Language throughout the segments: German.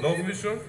Laufen wir schon?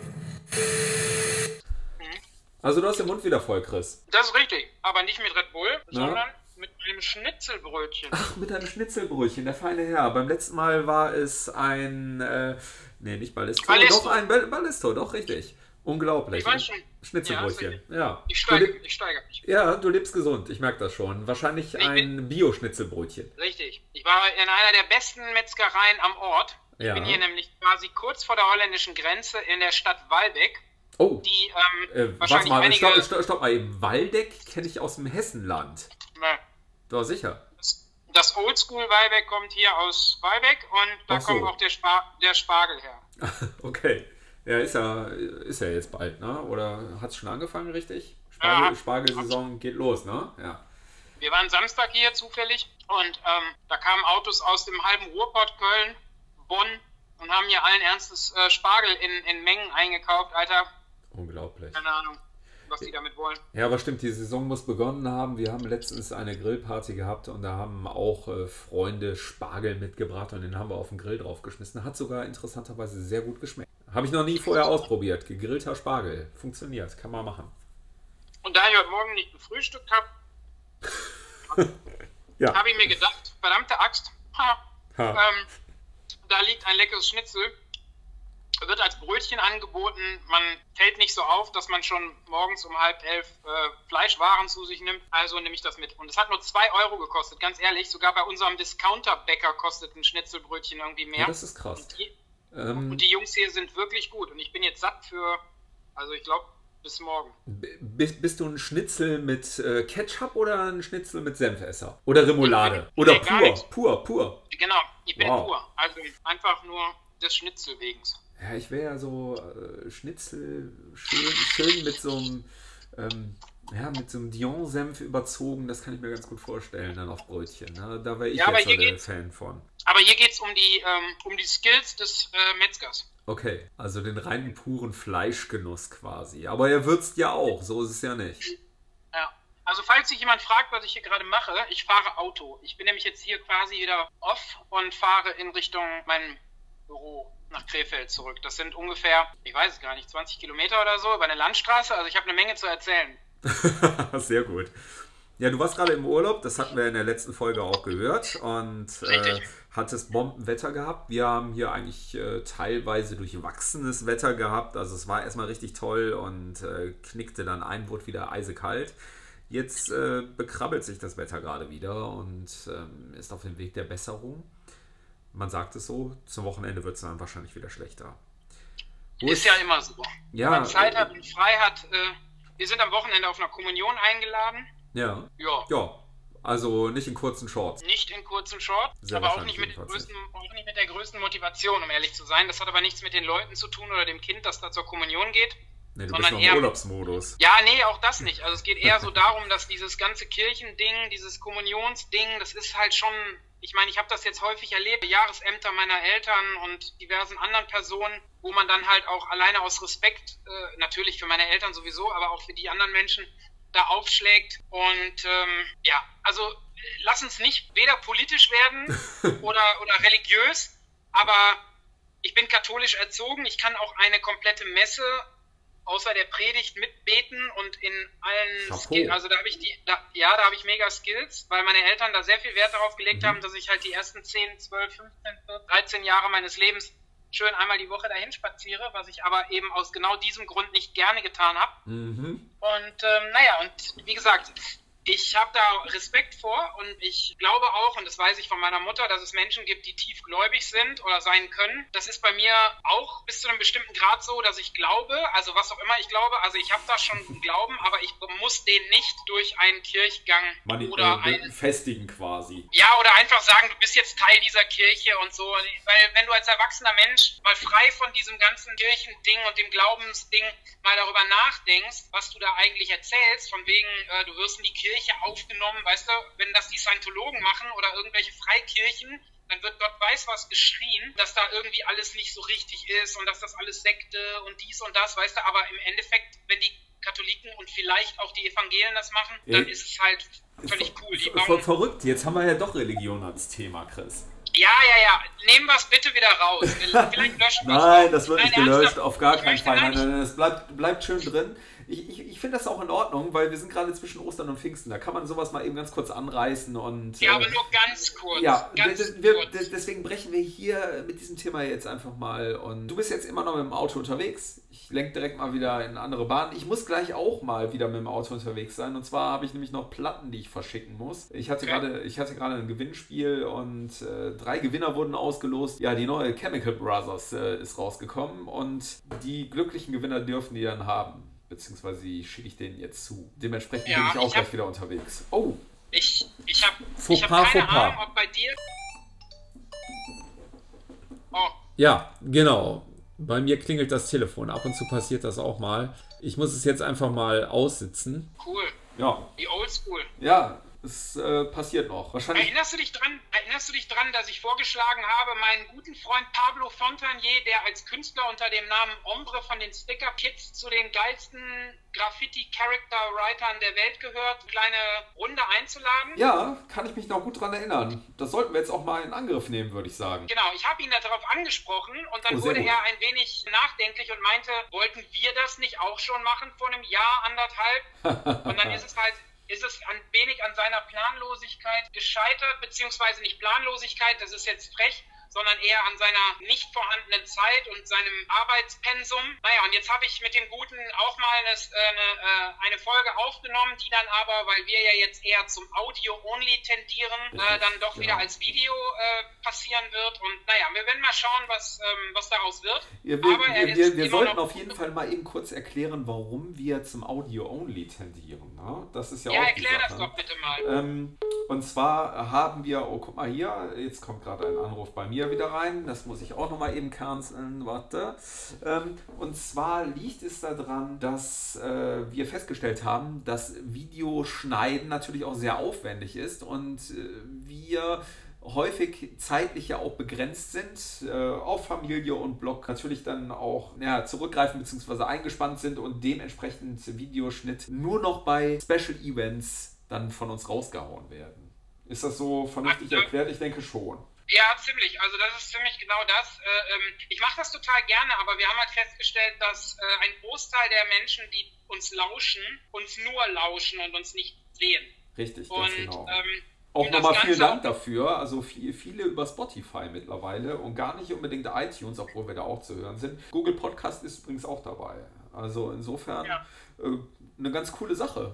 Also du hast den Mund wieder voll, Chris. Das ist richtig, aber nicht mit Red Bull, sondern mit einem Schnitzelbrötchen. Ach, mit einem Schnitzelbrötchen, der feine Herr. Beim letzten Mal war es ein, äh, nee, nicht Ballisto, Ballisto. doch ein Ball- Ballisto, doch richtig. Unglaublich. Ich weiß schon. Schnitzelbrötchen, ja. Ich Du steige, ich steige mich. ja, du lebst gesund, ich merke das schon. Wahrscheinlich Ich ein Bio-Schnitzelbrötchen. Richtig. Ich war in einer der besten Metzgereien am Ort. Ich Ja. bin hier nämlich quasi kurz vor der holländischen Grenze in der Stadt Walbeck, Oh, die ähm, äh, warte mal, einige... stopp, stopp, stopp mal. Waldeck kenne ich aus dem Hessenland. Ne, Doch, sicher. das- Das Oldschool Walbeck kommt hier aus Walbeck und da so. kommt auch der, Spar der Spargel her. Okay. Ja, ist ja, ist ja jetzt bald, ne? Oder hat es schon angefangen, richtig? Ja. Spargel, Spargelsaison geht los, ne? Ja. Wir waren Samstag hier zufällig und ähm, da kamen Autos aus dem halben Ruhrpott, Köln, Bonn und haben hier allen Ernstes äh, Spargel in, in Mengen eingekauft. Alter, Unglaublich. keine Ahnung, was die damit wollen. Ja, aber stimmt, die Saison muss begonnen haben. Wir haben letztens eine Grillparty gehabt und da haben auch äh, Freunde Spargel mitgebracht und den haben wir auf den Grill draufgeschmissen. Hat sogar interessanterweise sehr gut geschmeckt. Habe ich noch nie vorher ausprobiert. Gegrillter Spargel. Funktioniert, kann man machen. Und da ich heute Morgen nicht gefrühstückt habe, Ja. habe ich mir gedacht, verdammte Axt, ha, Ha. ähm, da liegt ein leckeres Schnitzel, wird als Brötchen angeboten. Man fällt nicht so auf, dass man schon morgens um halb elf äh, Fleischwaren zu sich nimmt. Also nehme ich das mit. Und es hat nur zwei Euro gekostet, ganz ehrlich. Sogar bei unserem Discounter-Bäcker kostet ein Schnitzelbrötchen irgendwie mehr. Ja, das ist krass. und, die, Ähm, und die Jungs hier sind wirklich gut. Und ich bin jetzt satt für, also ich glaube, bis morgen. b- bist, du ein Schnitzel mit äh, Ketchup oder ein Schnitzel mit Senfesser? Oder Remoulade? Oder Nee, pur, pur, pur. Genau, ich bin Wow. pur. Also einfach nur des Schnitzel wegen. Ja, ich wäre ja so äh, Schnitzel schön, schön mit so einem, ähm, ja, mit so einem Dijon-Senf überzogen. Das kann ich mir ganz gut vorstellen, dann auf Brötchen. Ne? Da wäre ich Ja, jetzt so der Fan von. Aber hier geht es um, die, ähm, um die Skills des äh, Metzgers. Okay, also den reinen puren Fleischgenuss quasi. Aber er würzt ja auch, so ist es ja nicht. Ja. Also falls sich jemand fragt, was ich hier gerade mache, ich fahre Auto. Ich bin nämlich jetzt hier quasi wieder off und fahre in Richtung mein Büro nach Krefeld zurück. Das sind ungefähr, ich weiß es gar nicht, 20 Kilometer oder so über eine Landstraße. Also ich habe eine Menge zu erzählen. Sehr gut. Ja, du warst gerade im Urlaub, das hatten wir in der letzten Folge auch gehört und äh, Richtig. hattest Bombenwetter gehabt. Wir haben hier eigentlich äh, teilweise durchwachsenes Wetter gehabt. Also es war erstmal richtig toll und äh, knickte dann ein, wurde wieder eisekalt. Jetzt äh, bekrabbelt sich das Wetter gerade wieder und ähm, ist auf dem Weg der Besserung. Man sagt es so, zum Wochenende wird es dann wahrscheinlich wieder schlechter. Wo Ist ja immer so. Ja, Wenn man Zeit äh, hat und frei hat. Äh, wir sind am Wochenende auf einer Kommunion eingeladen. Ja, Ja. ja, also nicht in kurzen Shorts. Nicht in kurzen Shorts, Sehr aber auch nicht, mit der jedenfalls größten, auch nicht mit der größten Motivation, um ehrlich zu sein. Das hat aber nichts mit den Leuten zu tun oder dem Kind, das da zur Kommunion geht. Nee, du sondern bist noch im eher- Urlaubsmodus. Ja, nee, auch das nicht. Also es geht eher so darum, dass dieses ganze Kirchending, dieses Kommunionsding, das ist halt schon, ich meine, ich habe das jetzt häufig erlebt, Jahresämter meiner Eltern und diversen anderen Personen, wo man dann halt auch alleine aus Respekt, äh, natürlich für meine Eltern sowieso, aber auch für die anderen Menschen, da aufschlägt. Und ähm, ja, also lass uns nicht weder politisch werden oder, oder religiös, aber ich bin katholisch erzogen. Ich kann auch eine komplette Messe außer der Predigt mitbeten und in allen Chapeau. Skill, also da habe ich die, da, ja, da habe ich mega Skills, weil meine Eltern da sehr viel Wert darauf gelegt Mhm. haben, dass ich halt die ersten 10, 12, 15, 14, 13 Jahre meines Lebens schön einmal die Woche dahin spaziere, was ich aber eben aus genau diesem Grund nicht gerne getan habe. Mhm. Und ähm, naja, und wie gesagt, ich habe da Respekt vor und ich glaube auch, und das weiß ich von meiner Mutter, dass es Menschen gibt, die tiefgläubig sind oder sein können. Das ist bei mir auch bis zu einem bestimmten Grad so, dass ich glaube, also was auch immer ich glaube, also ich habe da schon einen Glauben, aber ich muss den nicht durch einen Kirchgang Mani oder äh, ein festigen quasi. ja, oder einfach sagen, du bist jetzt Teil dieser Kirche und so. Weil wenn du als erwachsener Mensch mal frei von diesem ganzen Kirchending und dem Glaubensding mal darüber nachdenkst, was du da eigentlich erzählst, von wegen, äh, du wirst in die Kirche aufgenommen, weißt du, wenn das die Scientologen machen oder irgendwelche Freikirchen, dann wird Gott weiß was geschrien, dass da irgendwie alles nicht so richtig ist und dass das alles Sekte und dies und das, weißt du, aber im Endeffekt, wenn die Katholiken und vielleicht auch die Evangelien das machen, dann Ja. ist es halt völlig cool. Die Ver ver verrückt, jetzt haben wir ja doch Religion als Thema, Chris. Ja, ja, ja. Nehmen wir es bitte wieder raus. Vielleicht löschen wir Nein, das wird nicht gelöscht, auf gar keinen Fall. Nein, nein, nein, es bleibt, bleibt schön drin ich, ich, ich finde das auch in Ordnung, weil wir sind gerade zwischen Ostern und Pfingsten. Da kann man sowas mal eben ganz kurz anreißen und. Ja, äh, aber nur ganz kurz. Ja, ganz wir, kurz. deswegen brechen wir hier mit diesem Thema jetzt einfach mal. Und du bist jetzt immer noch mit dem Auto unterwegs. Ich lenke direkt mal wieder in andere Bahnen. Ich muss gleich auch mal wieder mit dem Auto unterwegs sein. Und zwar habe ich nämlich noch Platten, die ich verschicken muss. Ich hatte okay. gerade, ich hatte gerade ein Gewinnspiel und äh, drei Gewinner wurden ausgelost. Ja, die neue Chemical Brothers äh, ist rausgekommen und die glücklichen Gewinner dürfen die dann haben beziehungsweise schicke ich den jetzt zu. Dementsprechend ja, bin ich auch ich gleich hab, wieder unterwegs. Oh! Ich, ich habe ich hab keine Ahnung, ob bei dir... Oh. Ja, genau. Bei mir klingelt das Telefon. Ab und zu passiert das auch mal. Ich muss es jetzt einfach mal aussitzen. Cool. Ja. Die Oldschool. Ja, es äh, passiert noch. Wahrscheinlich. Erinnerst du, dich dran, erinnerst du dich dran, dass ich vorgeschlagen habe, meinen guten Freund Pablo Fontanier, der als Künstler unter dem Namen Ombre von den Sticker Kids zu den geilsten Graffiti-Character-Writern der Welt gehört, eine kleine Runde einzuladen? Ja, kann ich mich noch gut dran erinnern. Das sollten wir jetzt auch mal in Angriff nehmen, würde ich sagen. Genau, ich habe ihn darauf angesprochen und dann oh, wurde gut. er ein wenig nachdenklich und meinte, wollten wir das nicht auch schon machen vor einem Jahr, anderthalb? und dann ist es halt ist es ein wenig an seiner Planlosigkeit gescheitert, beziehungsweise nicht Planlosigkeit, das ist jetzt frech, sondern eher an seiner nicht vorhandenen Zeit und seinem Arbeitspensum. Naja, und jetzt habe ich mit dem Guten auch mal eine, eine, äh, eine, Folge aufgenommen, die dann aber, weil wir ja jetzt eher zum Audio-Only tendieren, äh, dann doch wieder ja. als Video äh, passieren wird. Und naja, wir werden mal schauen, was, ähm, was daraus wird. Ja, wir, aber wir, wir, wir sollten auf jeden Fall mal eben kurz erklären, warum wir zum Audio-Only tendieren. Ne? Das ist ja, ja auch erklär das doch bitte mal. Ähm, und zwar haben wir, oh guck mal hier, jetzt kommt gerade ein Anruf bei mir wieder rein. Das muss ich auch nochmal eben canceln. Warte. Ähm, und zwar liegt es daran, dass äh, wir festgestellt haben, dass Videoschneiden natürlich auch sehr aufwendig ist und äh, wir häufig zeitlich ja auch begrenzt sind, äh, auf Familie und Blog natürlich dann auch ja, zurückgreifen bzw. eingespannt sind und dementsprechend Videoschnitt nur noch bei Special Events dann von uns rausgehauen werden. Ist das so vernünftig erklärt? Ich denke schon. Ja, ziemlich. Also das ist ziemlich genau das. Äh, ähm, ich mache das total gerne, aber wir haben halt festgestellt, dass äh, ein Großteil der Menschen, die uns lauschen, uns nur lauschen und uns nicht sehen. Richtig, und, ganz genau. Ähm, auch nochmal vielen Dank dafür. Also viel, viele über Spotify mittlerweile und gar nicht unbedingt iTunes, obwohl wir da auch zu hören sind. Google Podcast ist übrigens auch dabei. Also insofern ja. äh, eine ganz coole Sache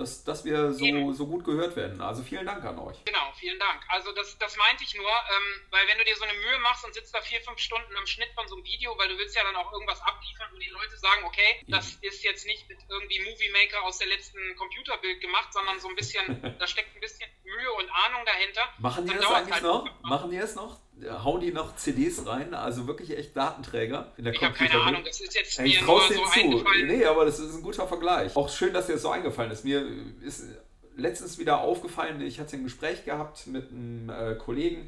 dass, dass wir so, so gut gehört werden. Also vielen Dank an euch. Genau, vielen Dank. Also das, das meinte ich nur, ähm, weil wenn du dir so eine Mühe machst und sitzt da vier, fünf Stunden am Schnitt von so einem Video, weil du willst ja dann auch irgendwas abliefern und die Leute sagen, okay, das ist jetzt nicht mit irgendwie Movie Maker aus der letzten Computerbild gemacht, sondern so ein bisschen, da steckt ein bisschen Mühe und Ahnung dahinter. Machen die das eigentlich halt noch? Machen die es noch? Hauen die noch CDs rein, also wirklich echt Datenträger in der Ich habe keine Ahnung, das ist jetzt mir nur so zu. eingefallen. Nee, aber das ist ein guter Vergleich. Auch schön, dass dir das so eingefallen ist. Mir ist letztens wieder aufgefallen, ich hatte ein Gespräch gehabt mit einem äh, Kollegen,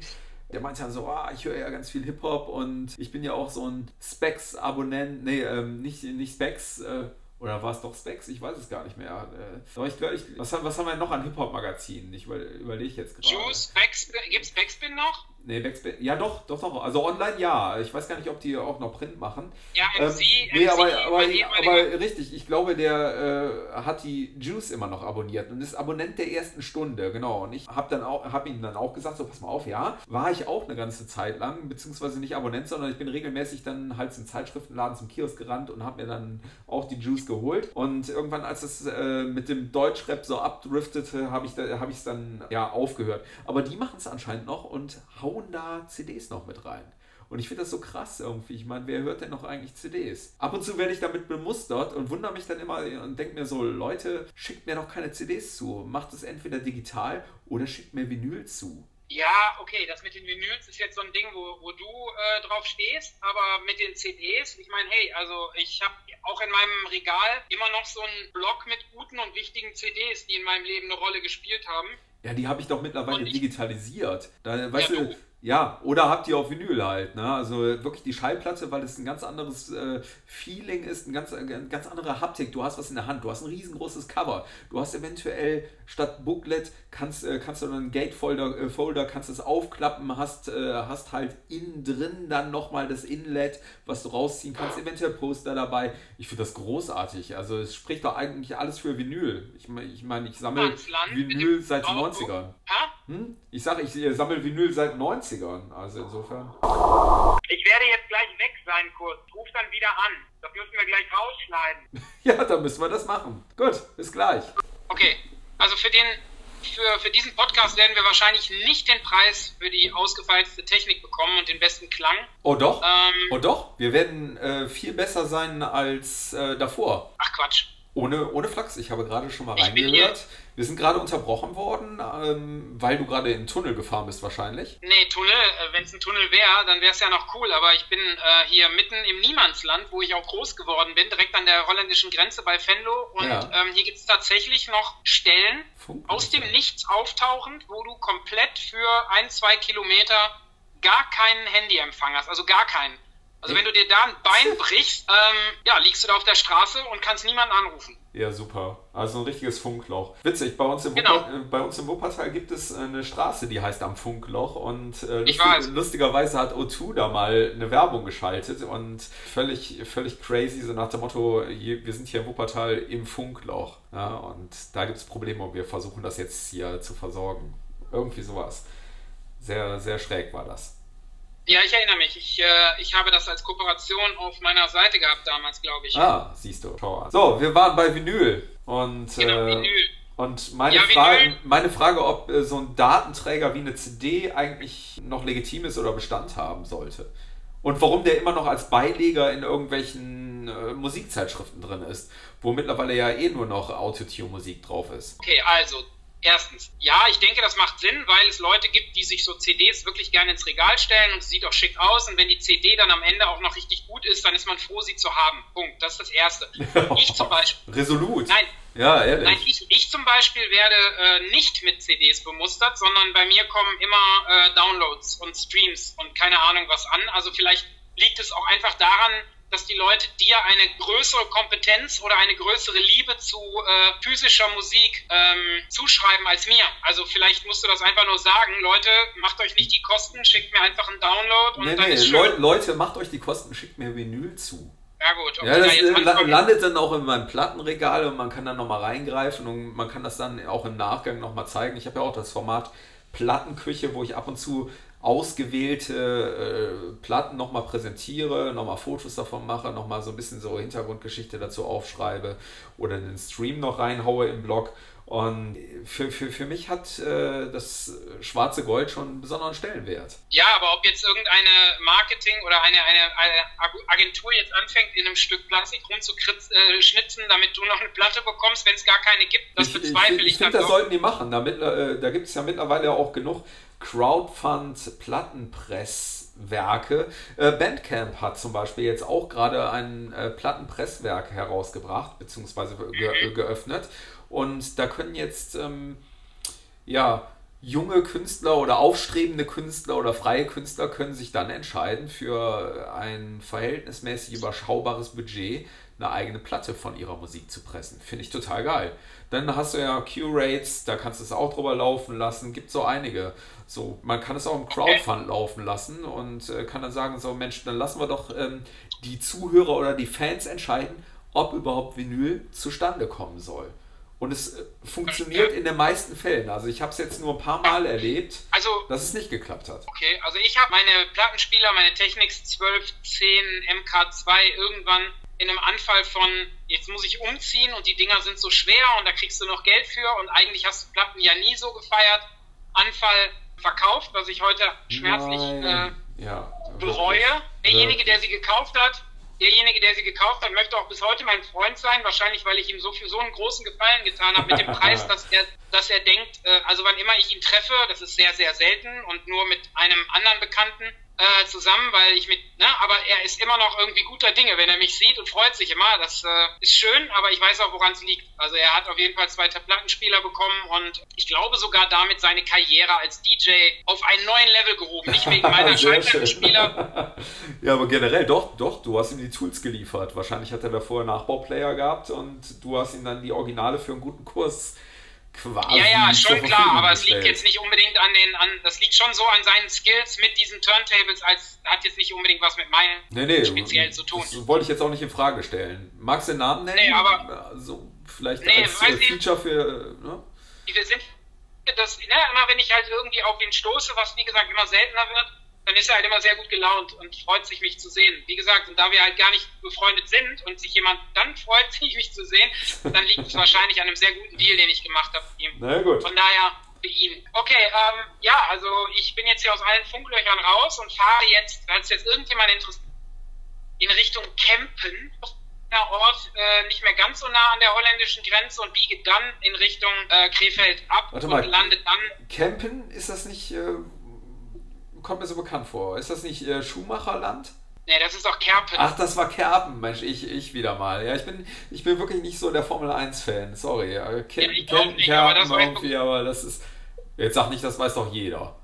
der meinte dann so, oh, ich höre ja ganz viel Hip-Hop und ich bin ja auch so ein Specs-Abonnent, nee, ähm, nicht, nicht Specs, äh, oder war es doch Specs? Ich weiß es gar nicht mehr. Äh, ich, ich, was, haben, was haben wir noch an Hip-Hop-Magazinen? Ich überlege jetzt gerade. Juice, gibt es Backspin noch? Nee, Backspin. Ja, doch, doch, doch. Also online ja. Ich weiß gar nicht, ob die auch noch Print machen. Ja, MC. Ähm, nee, MC, aber, aber, aber, richtig. Ich glaube, der äh, hat die Juice immer noch abonniert und ist Abonnent der ersten Stunde. Genau. Und ich habe dann auch, habe ihm dann auch gesagt, so pass mal auf, ja, war ich auch eine ganze Zeit lang, beziehungsweise nicht Abonnent, sondern ich bin regelmäßig dann halt zum Zeitschriftenladen, zum Kiosk gerannt und habe mir dann auch die Juice geholt. Und irgendwann, als es äh, mit dem Deutschrap so abdriftete, habe ich es hab dann ja aufgehört. Aber die machen es anscheinend noch und hauen hauen da CDs noch mit rein. Und ich finde das so krass irgendwie. Ich meine, wer hört denn noch eigentlich CDs? Ab und zu werde ich damit bemustert und wundere mich dann immer und denke mir so, Leute, schickt mir noch keine CDs zu. Macht es entweder digital oder schickt mir Vinyl zu. Ja, okay, das mit den Vinyls ist jetzt so ein Ding, wo, wo du äh, drauf stehst, aber mit den CDs, ich meine, hey, also ich habe auch in meinem Regal immer noch so einen Block mit guten und wichtigen CDs, die in meinem Leben eine Rolle gespielt haben. Ja, die habe ich doch mittlerweile ich, digitalisiert. Da, weißt ja, du, ja, oder habt ihr auf Vinyl halt, ne? Also wirklich die Schallplatte, weil es ein ganz anderes äh, Feeling ist, ein ganz, eine ganz andere Haptik. Du hast was in der Hand, du hast ein riesengroßes Cover. Du hast eventuell statt Booklet kannst, äh, kannst du einen Gatefolder, äh, Folder, kannst es aufklappen, hast, äh, hast halt innen drin dann nochmal das Inlet, was du rausziehen kannst, eventuell Poster dabei. Ich finde das großartig. Also es spricht doch eigentlich alles für Vinyl. Ich meine, ich, mein, ich sammle Vinyl seit den 90ern. Hm? Ich sage, ich äh, sammle Vinyl seit 90ern. Also insofern. Ich werde jetzt gleich weg sein kurz. Ruf dann wieder an. Das müssen wir gleich rausschneiden. ja, dann müssen wir das machen. Gut, bis gleich. Okay, also für den für, für diesen Podcast werden wir wahrscheinlich nicht den Preis für die ausgefeilste Technik bekommen und den besten Klang. Oh doch? Ähm, oh doch? Wir werden äh, viel besser sein als äh, davor. Ach Quatsch. Ohne, ohne Flachs, ich habe gerade schon mal reingehört. Wir sind gerade unterbrochen worden, ähm, weil du gerade in den Tunnel gefahren bist wahrscheinlich. Nee, Tunnel, äh, wenn es ein Tunnel wäre, dann wäre es ja noch cool, aber ich bin äh, hier mitten im Niemandsland, wo ich auch groß geworden bin, direkt an der holländischen Grenze bei Venlo und ja. ähm, hier gibt es tatsächlich noch Stellen, Funk aus dem Nichts auftauchend, wo du komplett für ein, zwei Kilometer gar keinen Handyempfang hast, also gar keinen. Also wenn du dir da ein Bein brichst, ähm, ja, liegst du da auf der Straße und kannst niemanden anrufen. Ja, super. Also ein richtiges Funkloch. Witzig, bei uns im, genau. Wupper, äh, bei uns im Wuppertal gibt es eine Straße, die heißt am Funkloch und äh, lustig, lustigerweise hat O2 da mal eine Werbung geschaltet und völlig, völlig crazy, so nach dem Motto, wir sind hier im Wuppertal im Funkloch. Ja, und da gibt es Probleme und wir versuchen das jetzt hier zu versorgen. Irgendwie sowas. Sehr, sehr schräg war das. Ja, ich erinnere mich. Ich, äh, ich habe das als Kooperation auf meiner Seite gehabt damals, glaube ich. Ah, siehst du. Schau an. So, wir waren bei Vinyl. Und, genau, äh, Vinyl. Und meine, ja, Frage, meine Frage, ob äh, so ein Datenträger wie eine CD eigentlich noch legitim ist oder Bestand haben sollte. Und warum der immer noch als Beileger in irgendwelchen äh, Musikzeitschriften drin ist, wo mittlerweile ja eh nur noch Autotune-Musik drauf ist. Okay, also Erstens, ja, ich denke, das macht Sinn, weil es Leute gibt, die sich so CDs wirklich gerne ins Regal stellen und es sieht auch schick aus. Und wenn die CD dann am Ende auch noch richtig gut ist, dann ist man froh, sie zu haben. Punkt. Das ist das Erste. Ich zum Beispiel. Resolut. Nein. Ja, ehrlich. Nein, ich, ich zum Beispiel werde äh, nicht mit CDs bemustert, sondern bei mir kommen immer äh, Downloads und Streams und keine Ahnung was an. Also vielleicht liegt es auch einfach daran, dass die Leute dir eine größere Kompetenz oder eine größere Liebe zu äh, physischer Musik ähm, zuschreiben als mir. Also vielleicht musst du das einfach nur sagen, Leute, macht euch nicht die Kosten, schickt mir einfach einen Download und nee, dann nee, ist schön. Leute, macht euch die Kosten, schickt mir Vinyl zu. Ja gut. Ja, das da äh, landet dann auch in meinem Plattenregal und man kann dann nochmal reingreifen und man kann das dann auch im Nachgang nochmal zeigen. Ich habe ja auch das Format Plattenküche, wo ich ab und zu ausgewählte äh, Platten nochmal präsentiere, nochmal Fotos davon mache, nochmal so ein bisschen so Hintergrundgeschichte dazu aufschreibe oder einen Stream noch reinhaue im Blog. Und für, für, für mich hat äh, das schwarze Gold schon einen besonderen Stellenwert. Ja, aber ob jetzt irgendeine Marketing oder eine, eine, eine Agentur jetzt anfängt, in einem Stück Plastik rumzuschnitzen, äh, damit du noch eine Platte bekommst, wenn es gar keine gibt, das ich, bezweifle ich. Ich, ich finde, das sollten die machen. Damit, äh, da gibt es ja mittlerweile auch genug Crowdfund-Plattenpresswerke. Äh, Bandcamp hat zum Beispiel jetzt auch gerade ein äh, Plattenpresswerk herausgebracht, beziehungsweise ge mhm. geöffnet. Und da können jetzt ähm, ja, junge Künstler oder aufstrebende Künstler oder freie Künstler können sich dann entscheiden, für ein verhältnismäßig überschaubares Budget eine eigene Platte von ihrer Musik zu pressen. Finde ich total geil. Dann hast du ja Q-Rates, da kannst du es auch drüber laufen lassen. Gibt so einige. So, man kann es auch im Crowdfund laufen lassen und äh, kann dann sagen, so Mensch, dann lassen wir doch ähm, die Zuhörer oder die Fans entscheiden, ob überhaupt Vinyl zustande kommen soll. Und es äh, funktioniert in den meisten Fällen. Also ich habe es jetzt nur ein paar Mal erlebt, also, dass es nicht geklappt hat. Okay, also ich habe meine Plattenspieler, meine Technics 12, 10, MK2 irgendwann in einem Anfall von, jetzt muss ich umziehen und die Dinger sind so schwer und da kriegst du noch Geld für und eigentlich hast du Platten ja nie so gefeiert. Anfall verkauft, was ich heute schmerzlich äh, ja, bereue. Derjenige, der sie gekauft hat, derjenige, der sie gekauft hat, möchte auch bis heute mein Freund sein, wahrscheinlich, weil ich ihm so für so einen großen Gefallen getan habe mit dem Preis, dass er, dass er denkt, äh, also wann immer ich ihn treffe, das ist sehr, sehr selten und nur mit einem anderen Bekannten, äh, zusammen, weil ich mit, ne, aber er ist immer noch irgendwie guter Dinge, wenn er mich sieht und freut sich immer. Das äh, ist schön, aber ich weiß auch, woran es liegt. Also er hat auf jeden Fall zwei Plattenspieler bekommen und ich glaube sogar damit seine Karriere als DJ auf einen neuen Level gehoben. Nicht wegen meiner Schallplattenspieler. ja, aber generell doch, doch, du hast ihm die Tools geliefert. Wahrscheinlich hat er da vorher Nachbauplayer gehabt und du hast ihm dann die Originale für einen guten Kurs quasi. Ja, ja, schon klar, aber es liegt jetzt nicht unbedingt an den, an, das liegt schon so an seinen Skills mit diesen Turntables, als hat jetzt nicht unbedingt was mit meinen nee, nee, speziell zu tun. Das wollte ich jetzt auch nicht in Frage stellen. Magst du den Namen nennen? Nee, aber. Also, vielleicht nee, als äh, Feature für. Ne? Wir sind das, ne, immer wenn ich halt irgendwie auf ihn stoße, was wie gesagt immer seltener wird, dann ist er halt immer sehr gut gelaunt und freut sich, mich zu sehen. Wie gesagt, und da wir halt gar nicht befreundet sind und sich jemand dann freut, sich, mich zu sehen, dann liegt es wahrscheinlich an einem sehr guten Deal, den ich gemacht habe mit ihm. Na gut. Von daher für ihn. Okay, ähm, ja, also ich bin jetzt hier aus allen Funklöchern raus und fahre jetzt, falls jetzt irgendjemand interessiert, in Richtung Kempen. Ort äh, nicht mehr ganz so nah an der holländischen Grenze und biege dann in Richtung äh, Krefeld ab Warte mal, und landet dann. Kempen, ist das nicht äh, kommt mir so bekannt vor. Ist das nicht äh, Schuhmacherland? Nee, das ist auch Kerpen. Ach, das war Kerpen, Mensch, ich, ich wieder mal. Ja, ich bin, ich bin wirklich nicht so der Formel 1-Fan, sorry. Ken, ja, Ken, nicht, Kerpen aber irgendwie, aber das ist. Jetzt sag nicht, das weiß doch jeder.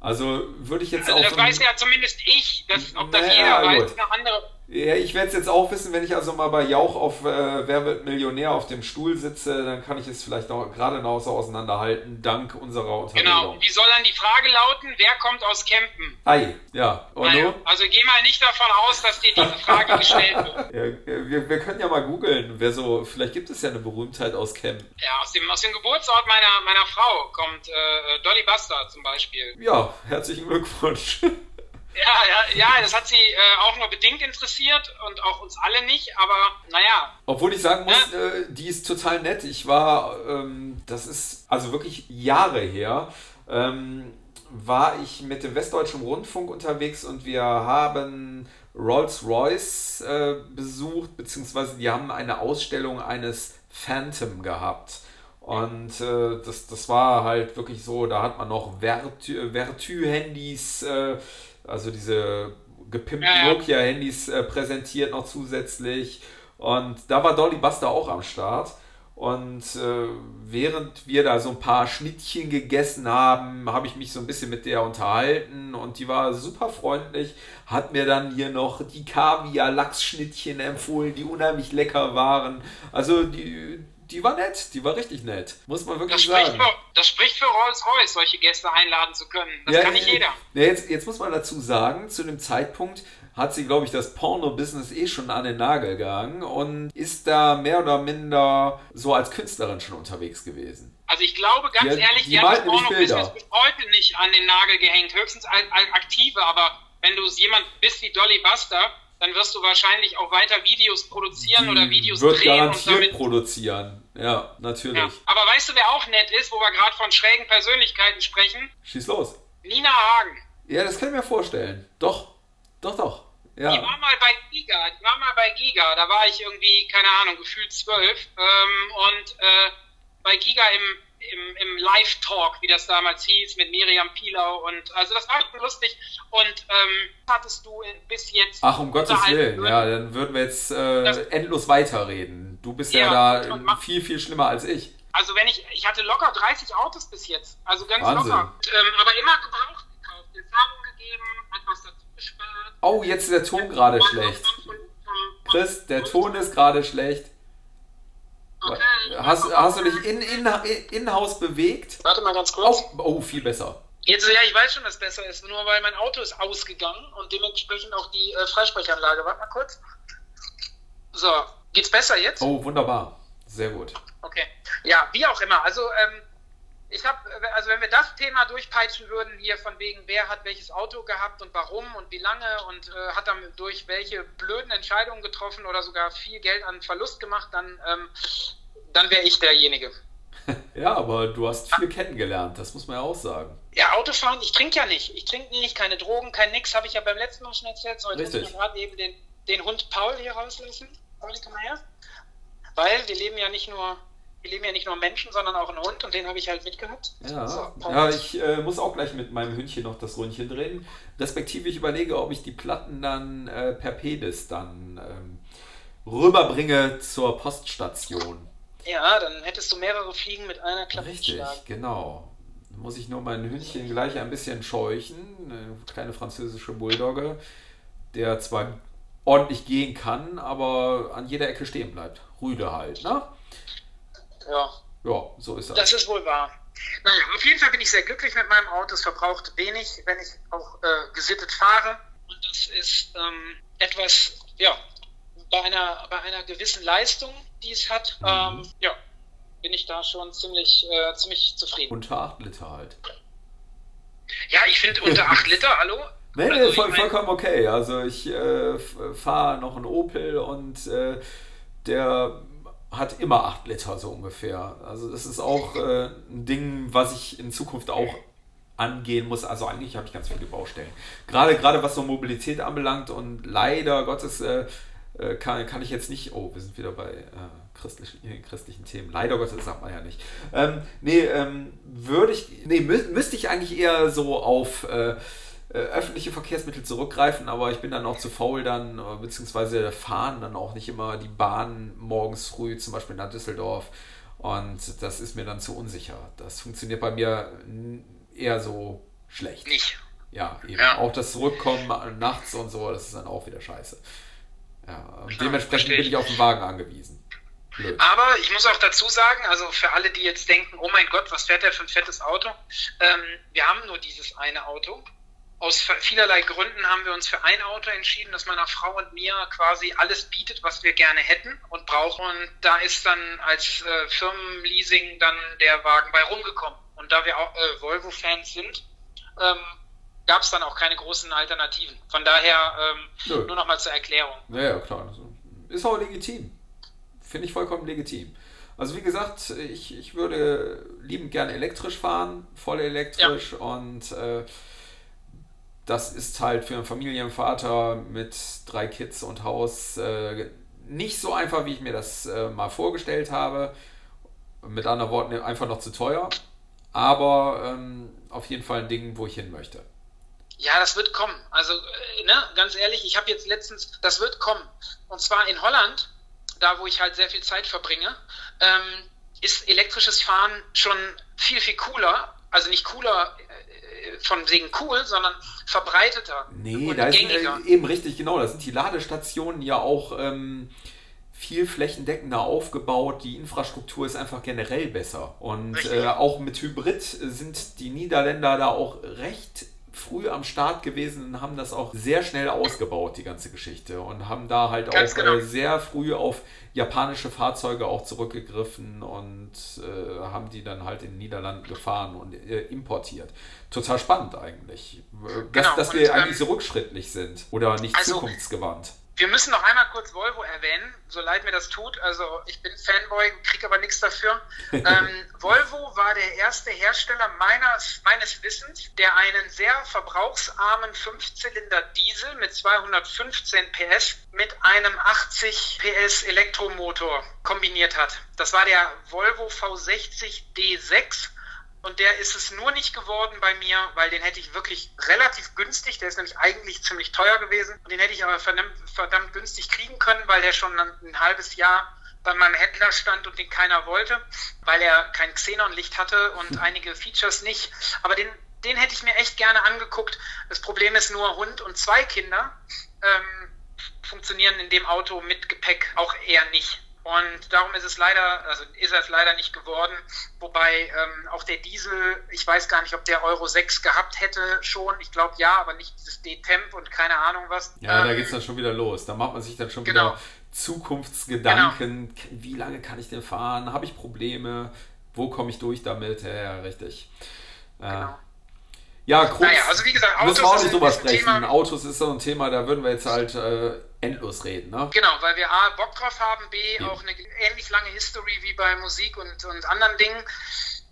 Also würde ich jetzt also auch. Das weiß ja zumindest ich. Das, ob das naja, jeder weiß, eine andere. Ja, ich werde es jetzt auch wissen, wenn ich also mal bei Jauch auf äh, Wer wird Millionär auf dem Stuhl sitze, dann kann ich es vielleicht noch gerade noch so auseinanderhalten, dank unserer Unterhaltung. Genau, wie soll dann die Frage lauten, wer kommt aus Kempen? Ei, ja. Und naja, also geh mal nicht davon aus, dass dir diese Frage gestellt wird. Ja, wir, wir können ja mal googeln, wer so, vielleicht gibt es ja eine Berühmtheit aus Kempen. Ja, aus dem, aus dem Geburtsort meiner, meiner Frau kommt äh, Dolly Buster zum Beispiel. Ja, herzlichen Glückwunsch. Ja, ja, ja, das hat sie äh, auch nur bedingt interessiert und auch uns alle nicht, aber naja. Obwohl ich sagen muss, ja. äh, die ist total nett. Ich war, ähm, das ist also wirklich Jahre her, ähm, war ich mit dem Westdeutschen Rundfunk unterwegs und wir haben Rolls-Royce äh, besucht, beziehungsweise die haben eine Ausstellung eines Phantom gehabt. Und äh, das, das war halt wirklich so, da hat man noch Vertu-Handys äh, also diese gepimpten ja, ja. Nokia-Handys äh, präsentiert noch zusätzlich. Und da war Dolly Buster auch am Start. Und äh, während wir da so ein paar Schnittchen gegessen haben, habe ich mich so ein bisschen mit der unterhalten und die war super freundlich, hat mir dann hier noch die Kaviar-Lachsschnittchen empfohlen, die unheimlich lecker waren. Also die, die war nett, die war richtig nett, muss man wirklich das sagen. Für, das spricht für Rolls-Royce, solche Gäste einladen zu können. Das ja, kann nicht jeder. Ja, jetzt, jetzt muss man dazu sagen, zu dem Zeitpunkt hat sie, glaube ich, das Porno-Business eh schon an den Nagel gegangen und ist da mehr oder minder so als Künstlerin schon unterwegs gewesen. Also ich glaube ganz die, ehrlich, die, die hat das Porno-Business bis heute nicht an den Nagel gehängt, höchstens als, als aktive, aber wenn du jemand bist wie Dolly Buster, dann wirst du wahrscheinlich auch weiter Videos produzieren Die oder Videos wird drehen. garantiert und damit produzieren. Ja, natürlich. Ja. Aber weißt du, wer auch nett ist, wo wir gerade von schrägen Persönlichkeiten sprechen? Schieß los. Nina Hagen. Ja, das kann ich mir vorstellen. Doch, doch, doch. Ja. Die war mal bei Giga, die war mal bei Giga, da war ich irgendwie, keine Ahnung, gefühlt zwölf. Ähm, und äh, bei Giga im im, im Live-Talk, wie das damals hieß, mit Miriam Pilau und also das war schon lustig. Und ähm, hattest du bis jetzt. Ach, um Gottes Willen, ja, dann würden wir jetzt äh, endlos weiterreden. Du bist ja, ja da viel, viel schlimmer als ich. Also wenn ich, ich hatte locker 30 Autos bis jetzt. Also ganz Wahnsinn. locker. Ähm, aber immer gebraucht gekauft, Erfahrung gegeben, etwas dazu gespart. Oh, jetzt ist der Ton gerade schlecht. Chris, der Ton ist gerade schlecht. Okay. Hast, hast du dich in, in, in Haus bewegt? Warte mal ganz kurz. Oh, oh, viel besser. Jetzt, ja, ich weiß schon, dass es besser ist, nur weil mein Auto ist ausgegangen und dementsprechend auch die äh, Freisprechanlage. Warte mal kurz. So, geht's besser jetzt? Oh, wunderbar. Sehr gut. Okay. Ja, wie auch immer. Also, ähm, ich habe, also wenn wir das Thema durchpeitschen würden, hier von wegen, wer hat welches Auto gehabt und warum und wie lange und äh, hat damit durch welche blöden Entscheidungen getroffen oder sogar viel Geld an Verlust gemacht, dann, ähm, dann wäre ich derjenige. Ja, aber du hast viel kennengelernt, das muss man ja auch sagen. Ja, Autofahren, ich trinke ja nicht. Ich trinke nicht, keine Drogen, kein nix, habe ich ja beim letzten Mal schon erzählt. So, jetzt muss ich gerade eben den, den Hund Paul hier rauslassen. Paul, komm mal her. Weil wir leben ja nicht nur hier leben ja nicht nur Menschen, sondern auch ein Hund und den habe ich halt mitgehabt. Ja, so, ja ich äh, muss auch gleich mit meinem Hündchen noch das Rundchen drehen. Respektive ich überlege, ob ich die Platten dann äh, per Pedis dann ähm, rüberbringe zur Poststation. Ja, dann hättest du mehrere Fliegen mit einer Klappe Richtig, genau. Muss ich nur mein Hündchen gleich ein bisschen scheuchen. Eine kleine französische Bulldogge, der zwar ordentlich gehen kann, aber an jeder Ecke stehen bleibt. Rüde halt, ne? Ja. Ja, so ist das. Das ist wohl wahr. Naja, auf jeden Fall bin ich sehr glücklich mit meinem Auto. Es verbraucht wenig, wenn ich auch äh, gesittet fahre. Und das ist ähm, etwas, ja, bei einer, bei einer gewissen Leistung, die es hat, mhm. ähm, ja, bin ich da schon ziemlich, äh, ziemlich zufrieden. Unter 8 Liter halt. Ja, ich finde unter 8 Liter, hallo? Nee, nee, voll, vollkommen okay. Also ich äh, fahre noch einen Opel und äh, der hat immer 8 Liter so ungefähr. Also das ist auch äh, ein Ding, was ich in Zukunft auch angehen muss. Also eigentlich habe ich ganz viele Baustellen. Gerade, gerade was so Mobilität anbelangt und leider Gottes äh, äh, kann, kann ich jetzt nicht. Oh, wir sind wieder bei äh, christlichen, christlichen Themen. Leider Gottes sagt man ja nicht. Ähm, nee, ähm, würde ich. Nee, mü müsste ich eigentlich eher so auf. Äh, öffentliche Verkehrsmittel zurückgreifen, aber ich bin dann auch zu faul dann, äh, beziehungsweise fahren dann auch nicht immer die Bahn morgens früh, zum Beispiel nach Düsseldorf. Und das ist mir dann zu unsicher. Das funktioniert bei mir eher so schlecht. Nicht. Ja, eben. Ja. Auch das Zurückkommen nachts und so, das ist dann auch wieder scheiße. Ja, dementsprechend bin ich auf den Wagen angewiesen. Blöd. Aber ich muss auch dazu sagen, also für alle, die jetzt denken, oh mein Gott, was fährt der für ein fettes Auto? Ähm, wir haben nur dieses eine Auto. Aus vielerlei Gründen haben wir uns für ein Auto entschieden, das meiner Frau und mir quasi alles bietet, was wir gerne hätten und brauchen. Und da ist dann als äh, Firmenleasing dann der Wagen bei rumgekommen. Und da wir auch äh, Volvo-Fans sind, ähm, gab es dann auch keine großen Alternativen. Von daher ähm, nur nochmal zur Erklärung. Ja, ja, klar. Ist auch legitim. Finde ich vollkommen legitim. Also wie gesagt, ich, ich würde liebend gerne elektrisch fahren, voll elektrisch ja. und äh, das ist halt für einen Familienvater mit drei Kids und Haus äh, nicht so einfach, wie ich mir das äh, mal vorgestellt habe. Mit anderen Worten, einfach noch zu teuer. Aber ähm, auf jeden Fall ein Ding, wo ich hin möchte. Ja, das wird kommen. Also, äh, ne, ganz ehrlich, ich habe jetzt letztens, das wird kommen. Und zwar in Holland, da wo ich halt sehr viel Zeit verbringe, ähm, ist elektrisches Fahren schon viel, viel cooler. Also nicht cooler von wegen cool, sondern verbreiteter. Nee, und da ist äh, eben richtig, genau. Da sind die Ladestationen ja auch ähm, viel flächendeckender aufgebaut. Die Infrastruktur ist einfach generell besser. Und äh, auch mit Hybrid sind die Niederländer da auch recht früh am Start gewesen und haben das auch sehr schnell ausgebaut, die ganze Geschichte. Und haben da halt Ganz auch genau. äh, sehr früh auf japanische Fahrzeuge auch zurückgegriffen und äh, haben die dann halt in den Niederlanden gefahren und äh, importiert. Total spannend eigentlich. Dass, genau. dass wir und, eigentlich ähm, so rückschrittlich sind oder nicht also, zukunftsgewandt. Wir müssen noch einmal kurz Volvo erwähnen, so leid mir das tut. Also ich bin Fanboy, kriege aber nichts dafür. ähm, Volvo war der erste Hersteller meines, meines Wissens, der einen sehr verbrauchsarmen Fünfzylinder Diesel mit 215 PS mit einem 80 PS Elektromotor kombiniert hat. Das war der Volvo V60 D6 und der ist es nur nicht geworden bei mir, weil den hätte ich wirklich relativ günstig, der ist nämlich eigentlich ziemlich teuer gewesen. Und den hätte ich aber verdammt, verdammt günstig kriegen können, weil der schon ein halbes Jahr bei meinem Händler stand und den keiner wollte, weil er kein Xenonlicht hatte und hm. einige Features nicht. Aber den, den hätte ich mir echt gerne angeguckt. Das Problem ist nur Hund und zwei Kinder ähm, funktionieren in dem Auto mit Gepäck auch eher nicht. Und darum ist es leider, also ist es leider nicht geworden. Wobei ähm, auch der Diesel, ich weiß gar nicht, ob der Euro 6 gehabt hätte schon. Ich glaube ja, aber nicht dieses D-Temp und keine Ahnung was. Ja, ähm, da geht es dann schon wieder los. Da macht man sich dann schon genau. wieder Zukunftsgedanken. Genau. Wie lange kann ich denn fahren? Habe ich Probleme? Wo komme ich durch damit? Ja, ja richtig. Äh, genau. Ja, kurz. Naja, also wie gesagt, Autos müssen wir auch nicht drüber sprechen. Thema. Autos ist so ein Thema, da würden wir jetzt halt äh, endlos reden. Ne? Genau, weil wir A, Bock drauf haben, B, ja. auch eine ähnlich lange History wie bei Musik und, und anderen Dingen.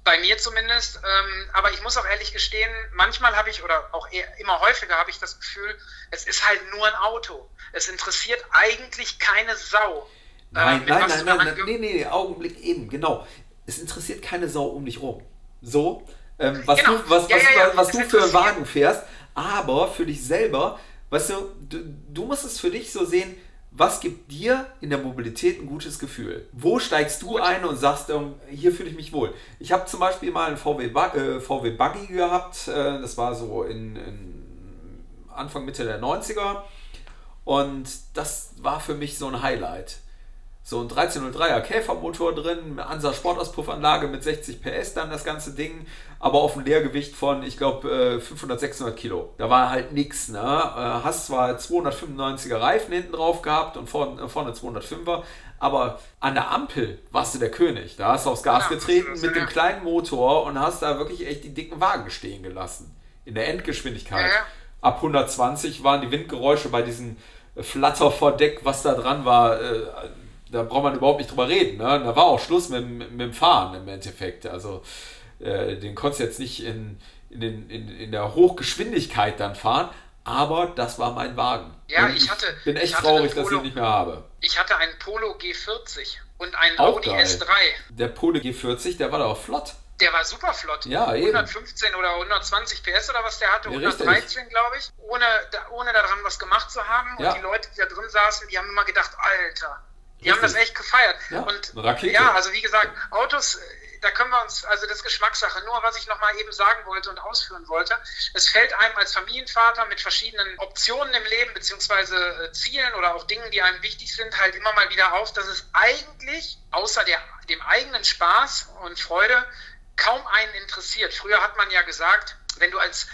Bei mir zumindest. Ähm, aber ich muss auch ehrlich gestehen, manchmal habe ich, oder auch eher, immer häufiger habe ich das Gefühl, es ist halt nur ein Auto. Es interessiert eigentlich keine Sau. Nein, ähm, nein, nein, nein, nein, nee, nee, Augenblick eben, genau. es interessiert keine Sau um dich rum. So, ähm, was genau. du, was, ja, was, ja, ja. was du für einen Wagen fährst, aber für dich selber, weißt du, du, du musst es für dich so sehen, was gibt dir in der Mobilität ein gutes Gefühl? Wo steigst du ein und sagst, ähm, hier fühle ich mich wohl? Ich habe zum Beispiel mal einen VW, äh, VW Buggy gehabt, äh, das war so in, in, Anfang, Mitte der 90er und das war für mich so ein Highlight so ein 1303er Käfermotor drin, Ansa Sportauspuffanlage mit 60 PS dann das ganze Ding, aber auf ein Leergewicht von, ich glaube, 500, 600 Kilo. Da war halt nichts. Ne? Hast zwar 295er Reifen hinten drauf gehabt und vorne, äh, vorne 205er, aber an der Ampel warst du der König. Da hast du aufs Gas getreten mit dem kleinen Motor und hast da wirklich echt die dicken Wagen stehen gelassen. In der Endgeschwindigkeit. Ab 120 waren die Windgeräusche bei diesem Flatter vor Deck, was da dran war, äh, da braucht man überhaupt nicht drüber reden. Ne? Da war auch Schluss mit, mit dem Fahren im Endeffekt. Also äh, den konntest du jetzt nicht in, in, den, in, in der Hochgeschwindigkeit dann fahren, aber das war mein Wagen. Ja, ich, ich hatte. Bin echt traurig, Polo, dass ich ihn nicht mehr habe. Ich hatte einen Polo G40 und einen auch Audi geil. S3. Der Polo G40, der war doch flott. Der war super flott. Ja, 115 eben. oder 120 PS oder was der hatte, ja, 113 glaube ich, ohne, ohne daran was gemacht zu haben. Und ja. die Leute, die da drin saßen, die haben immer gedacht, Alter, die haben das echt gefeiert. Ja, und ja, also wie gesagt, Autos, da können wir uns, also das ist Geschmackssache. Nur was ich nochmal eben sagen wollte und ausführen wollte, es fällt einem als Familienvater mit verschiedenen Optionen im Leben, beziehungsweise äh, Zielen oder auch Dingen, die einem wichtig sind, halt immer mal wieder auf, dass es eigentlich außer der, dem eigenen Spaß und Freude kaum einen interessiert. Früher hat man ja gesagt, wenn du als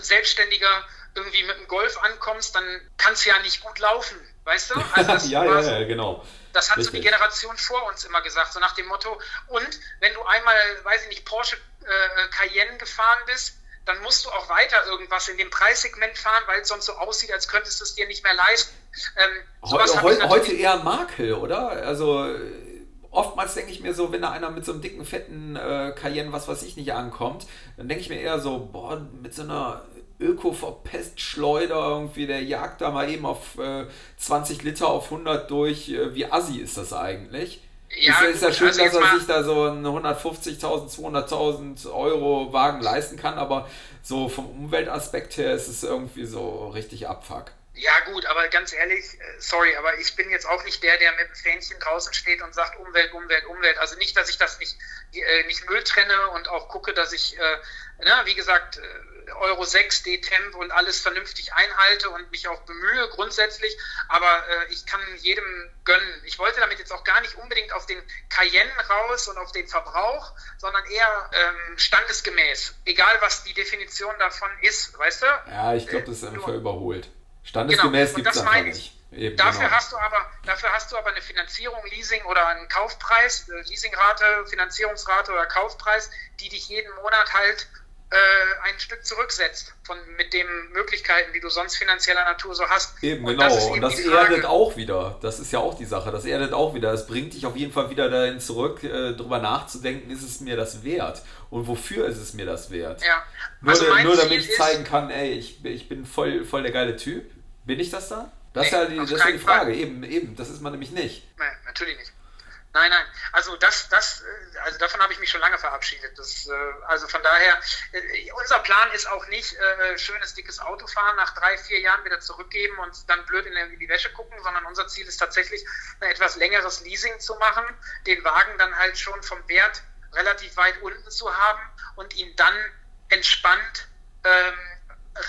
Selbstständiger irgendwie mit dem Golf ankommst, dann kann es ja nicht gut laufen, weißt du? Also ja, ja, ja, genau. Das hat Richtig. so die Generation vor uns immer gesagt, so nach dem Motto, und wenn du einmal, weiß ich nicht, Porsche äh, Cayenne gefahren bist, dann musst du auch weiter irgendwas in dem Preissegment fahren, weil es sonst so aussieht, als könntest du es dir nicht mehr leisten. Ähm, heute, heute eher Makel, oder? Also oftmals denke ich mir so, wenn da einer mit so einem dicken, fetten äh, Cayenne, was weiß ich nicht, ankommt, dann denke ich mir eher so, boah, mit so einer Öko-Verpest-Schleuder irgendwie, der jagt da mal eben auf äh, 20 Liter auf 100 durch. Äh, wie assi ist das eigentlich? Ja, ist, ist ja schön, also dass er sich da so einen 150.000, 200.000 Euro Wagen leisten kann, aber so vom Umweltaspekt her ist es irgendwie so richtig Abfuck. Ja, gut, aber ganz ehrlich, äh, sorry, aber ich bin jetzt auch nicht der, der mit dem Fähnchen draußen steht und sagt Umwelt, Umwelt, Umwelt. Also nicht, dass ich das nicht, äh, nicht Müll trenne und auch gucke, dass ich, äh, na, wie gesagt, äh, Euro 6 D-Temp und alles vernünftig einhalte und mich auch bemühe grundsätzlich. Aber äh, ich kann jedem gönnen. Ich wollte damit jetzt auch gar nicht unbedingt auf den Cayenne raus und auf den Verbrauch, sondern eher ähm, standesgemäß. Egal, was die Definition davon ist, weißt du? Ja, ich glaube, das ist einfach überholt. Standesgemäß genau. gibt es einfach nicht. Eben, dafür, genau. hast du aber, dafür hast du aber eine Finanzierung, Leasing oder einen Kaufpreis, äh, Leasingrate, Finanzierungsrate oder Kaufpreis, die dich jeden Monat halt äh, ein Stück zurücksetzt von mit den Möglichkeiten, die du sonst finanzieller Natur so hast. Eben, und genau. Das und das erdet auch wieder. Das ist ja auch die Sache. Das erdet auch wieder. Es bringt dich auf jeden Fall wieder dahin zurück, äh, darüber nachzudenken, ist es mir das wert? Und wofür ist es mir das wert? Ja. Nur, also nur damit ich zeigen kann, ey, ich, ich bin voll, voll der geile Typ. Bin ich das da? Das nee, ist ja die, das ist die Frage. Fall. Eben, eben, das ist man nämlich nicht. Nee, natürlich nicht. Nein, nein. Also das, das, äh, also davon habe ich mich schon lange verabschiedet. Das, äh, also von daher, äh, unser Plan ist auch nicht schönes dickes Auto fahren, nach drei, vier Jahren wieder zurückgeben und dann blöd in die Wäsche gucken, sondern unser Ziel ist tatsächlich, ein etwas längeres Leasing zu machen, den Wagen dann halt schon vom Wert relativ weit unten zu haben und ihn dann entspannt ähm,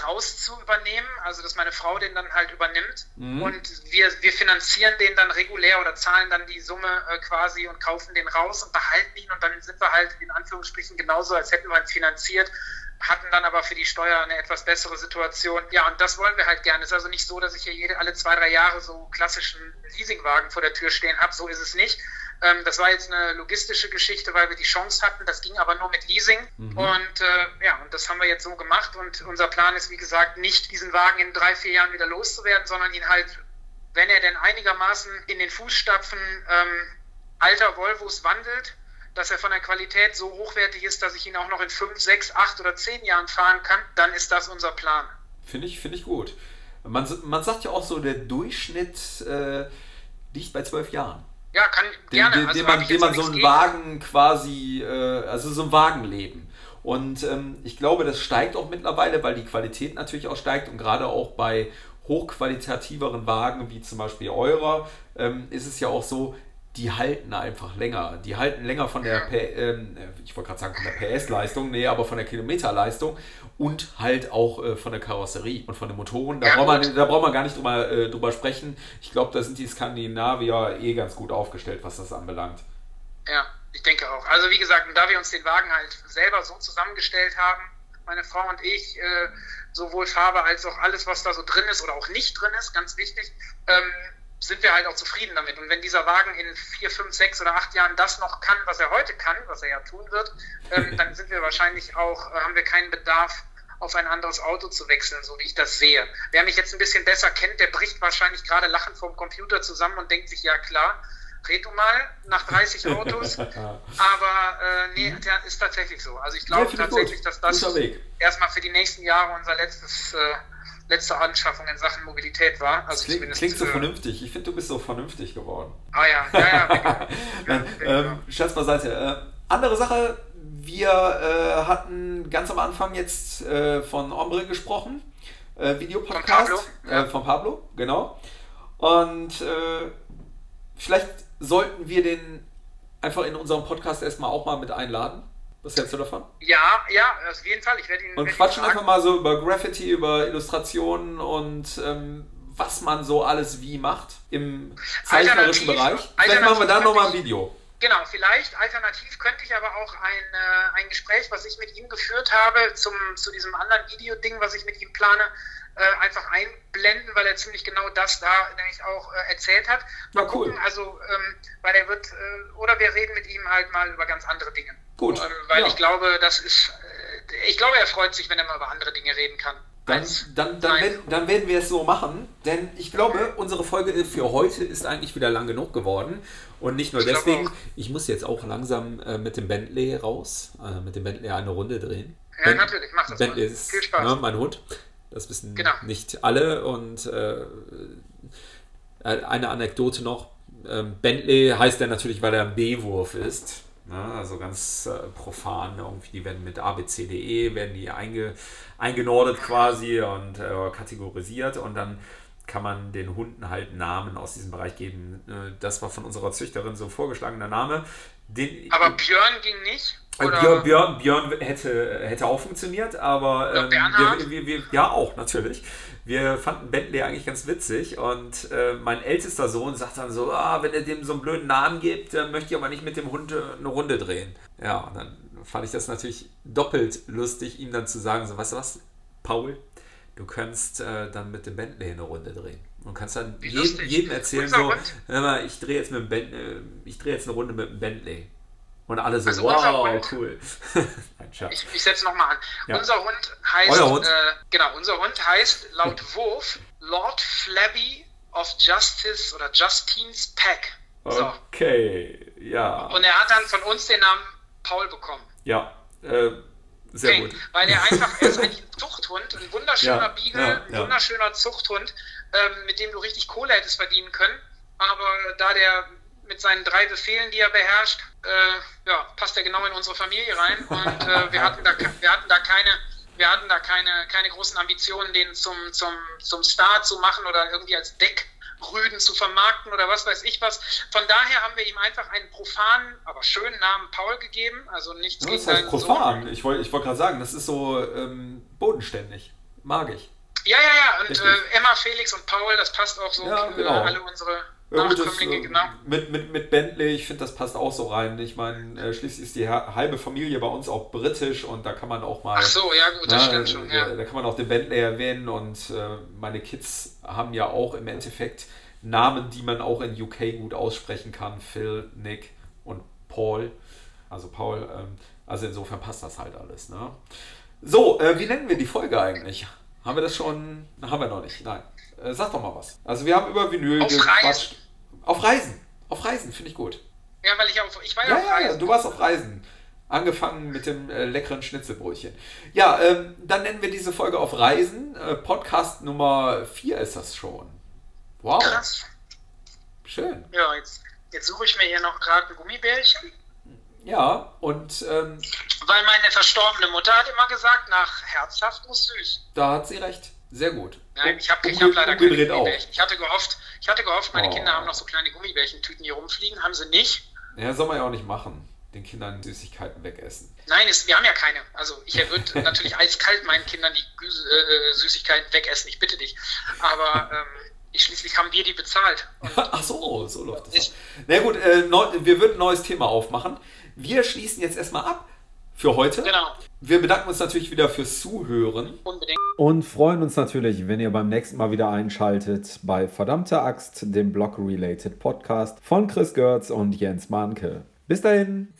raus zu übernehmen, also dass meine Frau den dann halt übernimmt mhm. und wir, wir finanzieren den dann regulär oder zahlen dann die Summe äh, quasi und kaufen den raus und behalten ihn und dann sind wir halt in Anführungsstrichen genauso, als hätten wir ihn finanziert, hatten dann aber für die Steuer eine etwas bessere Situation. Ja, und das wollen wir halt gerne. Es ist also nicht so, dass ich hier jede, alle zwei, drei Jahre so klassischen Leasingwagen vor der Tür stehen habe, so ist es nicht, ähm, das war jetzt eine logistische Geschichte, weil wir die Chance hatten. Das ging aber nur mit Leasing. Mhm. Und äh, ja, und das haben wir jetzt so gemacht. Und unser Plan ist, wie gesagt, nicht diesen Wagen in drei, vier Jahren wieder loszuwerden, sondern ihn halt, wenn er denn einigermaßen in den Fußstapfen ähm, alter Volvos wandelt, dass er von der Qualität so hochwertig ist, dass ich ihn auch noch in fünf, sechs, acht oder zehn Jahren fahren kann, dann ist das unser Plan. Finde ich, finde ich gut. Man, man sagt ja auch so, der Durchschnitt äh, liegt bei zwölf Jahren. Ja, kann gerne. Den, also den man, den man so einen Wagen quasi, äh, also so ein Wagenleben. Und ähm, ich glaube, das steigt auch mittlerweile, weil die Qualität natürlich auch steigt und gerade auch bei hochqualitativeren Wagen, wie zum Beispiel eurer, ähm, ist es ja auch so, die halten einfach länger. Die halten länger von der, P ähm, ich wollte gerade sagen von der PS-Leistung, nee, aber von der Kilometerleistung und halt auch äh, von der Karosserie und von den Motoren. Da, ja, braucht, man, da braucht man gar nicht drüber, äh, drüber sprechen. Ich glaube, da sind die Skandinavier eh ganz gut aufgestellt, was das anbelangt. Ja, ich denke auch. Also wie gesagt, da wir uns den Wagen halt selber so zusammengestellt haben, meine Frau und ich, äh, sowohl Farbe als auch alles, was da so drin ist oder auch nicht drin ist, ganz wichtig, ähm, sind wir halt auch zufrieden damit. Und wenn dieser Wagen in vier, fünf, sechs oder acht Jahren das noch kann, was er heute kann, was er ja tun wird, ähm, dann sind wir wahrscheinlich auch, äh, haben wir keinen Bedarf, auf ein anderes Auto zu wechseln, so wie ich das sehe. Wer mich jetzt ein bisschen besser kennt, der bricht wahrscheinlich gerade lachend vom Computer zusammen und denkt sich, ja klar, red du mal nach 30 Autos. Aber äh, nee, der ist tatsächlich so. Also ich glaube ja, tatsächlich, dass das erstmal für die nächsten Jahre unser letztes äh, letzte Anschaffung in Sachen Mobilität war. Also klingt, klingt so vernünftig. Ich finde, du bist so vernünftig geworden. Ah ja, ja, ja. Nein, ähm, Scherz beiseite. Äh, andere Sache, wir äh, hatten ganz am Anfang jetzt äh, von Ombre gesprochen. Äh, Videopodcast. Von Pablo. Äh, von Pablo, genau. Und äh, vielleicht sollten wir den einfach in unserem Podcast erstmal auch mal mit einladen. Was hältst du davon? Ja, ja, auf jeden Fall. Ich werde ihn. Und quatschen einfach mal so über Graffiti, über Illustrationen und ähm, was man so alles wie macht im zeichnerischen Bereich. Vielleicht machen wir da nochmal ein Video. Genau, vielleicht. Alternativ könnte ich aber auch ein, äh, ein Gespräch, was ich mit ihm geführt habe, zum, zu diesem anderen Videoding, was ich mit ihm plane, äh, einfach einblenden, weil er ziemlich genau das da nämlich auch äh, erzählt hat. Mal ja, cool. gucken, also, ähm, weil er wird, äh, oder wir reden mit ihm halt mal über ganz andere Dinge. Gut. Ähm, weil ja. ich glaube, das ist, äh, ich glaube, er freut sich, wenn er mal über andere Dinge reden kann. Dann, dann, dann, werden, dann, werden wir es so machen, denn ich glaube, unsere Folge für heute ist eigentlich wieder lang genug geworden. Und nicht nur ich deswegen, ich muss jetzt auch langsam äh, mit dem Bentley raus, äh, mit dem Bentley eine Runde drehen. Ja, ben natürlich, mach das Bentley mal. ist Viel Spaß. Ne, mein Hund. Das wissen genau. nicht alle. Und äh, eine Anekdote noch: ähm, Bentley heißt er natürlich, weil er ein B-Wurf ist. Ne? Also ganz äh, profan, irgendwie, die werden mit ABCDE, werden die einge, eingenordet quasi und äh, kategorisiert und dann kann man den Hunden halt Namen aus diesem Bereich geben. Äh, das war von unserer Züchterin so vorgeschlagener Name. Den, aber Björn ging nicht? Äh, Björn, Björn, Björn, hätte, hätte auch funktioniert, aber ähm, wir, wir, wir, ja auch natürlich. Wir fanden Bentley eigentlich ganz witzig und äh, mein ältester Sohn sagt dann so, ah, wenn er dem so einen blöden Namen gibt, dann möchte ich aber nicht mit dem Hund äh, eine Runde drehen. Ja, und dann fand ich das natürlich doppelt lustig, ihm dann zu sagen, so, weißt du was, Paul, du kannst äh, dann mit dem Bentley eine Runde drehen. Und kannst dann jedem, jedem, erzählen, so, ich drehe jetzt, mit dem äh, ich drehe jetzt eine Runde mit dem Bentley. Und alle so, also wow, Hund, cool. Nein, ich, ich setze nochmal an. Ja. Unser Hund heißt, Hund? Äh, genau, unser Hund heißt laut Wurf Lord Flabby of Justice oder Justine's Pack. So. Okay, ja. Und er hat dann von uns den Namen Paul bekommen. Ja, äh, sehr okay, gut. Weil er einfach, er ist eigentlich ein Zuchthund, ein wunderschöner ja, Beagle, ja, ein wunderschöner Zuchthund, ähm, mit dem du richtig Kohle hättest verdienen können. Aber da der mit seinen drei Befehlen, die er beherrscht, äh, ja, passt er genau in unsere Familie rein. Und äh, wir hatten da, wir hatten da keine, wir hatten da keine, keine großen Ambitionen, den zum, zum, zum Star zu machen oder irgendwie als Deckrüden zu vermarkten oder was weiß ich was. Von daher haben wir ihm einfach einen profanen, aber schönen Namen Paul gegeben. Also nichts ja, gegen das heißt profan. Sohn. Ich wollte ich wollt gerade sagen, das ist so ähm, bodenständig. Mag ich. Ja, ja, ja. Und äh, Emma, Felix und Paul, das passt auch so ja, genau. alle unsere ja, gut, das, äh, genau. mit, mit, mit Bentley, ich finde, das passt auch so rein. Ich meine, äh, schließlich ist die halbe Familie bei uns auch britisch und da kann man auch mal. Ach so, ja, gut, das na, stimmt schon. Ja. Da kann man auch den Bentley erwähnen und äh, meine Kids haben ja auch im Endeffekt Namen, die man auch in UK gut aussprechen kann: Phil, Nick und Paul. Also Paul, ähm, also insofern passt das halt alles. Ne? So, äh, wie nennen wir die Folge eigentlich? Haben wir das schon? Haben wir noch nicht. Nein. Äh, sag doch mal was. Also wir haben über Vinyl auf. Reisen. Auf Reisen. Auf Reisen, finde ich gut. Ja, weil ich auch, ich war ja, ja auf Reisen. Ja, du warst auf Reisen. Angefangen mit dem äh, leckeren Schnitzelbrötchen. Ja, ähm, dann nennen wir diese Folge auf Reisen. Äh, Podcast Nummer 4 ist das schon. Wow. Krass. Schön. Ja, jetzt Jetzt suche ich mir hier noch gerade ein Gummibärchen. Ja, und ähm, Weil meine verstorbene Mutter hat immer gesagt, nach herzhaft muss süß. da hat sie recht. Sehr gut. Nein, ich habe hab leider keine. Gummibärchen. Ich hatte gehofft, ich hatte gehofft, meine Oh. Kinder haben noch so kleine Gummibärchentüten hier rumfliegen. Haben sie nicht. Ja, soll man ja auch nicht machen. Den Kindern Süßigkeiten wegessen. Nein, es, wir haben ja keine. Also ich würde natürlich eiskalt meinen Kindern die Gü- äh, Süßigkeiten wegessen. Ich bitte dich. Aber ähm, ich, schließlich haben wir die bezahlt. Und Ach so, so läuft das. Ich-. Na gut, äh, neu, wir würden ein neues Thema aufmachen. Wir schließen jetzt erstmal ab für heute. genau, Wir bedanken uns natürlich wieder fürs Zuhören. unbedingt. Und freuen uns natürlich, wenn ihr beim nächsten Mal wieder einschaltet bei Verdammte Axt, dem Blog-Related Podcast von Chris Görz und Jens Mahnke. Bis dahin.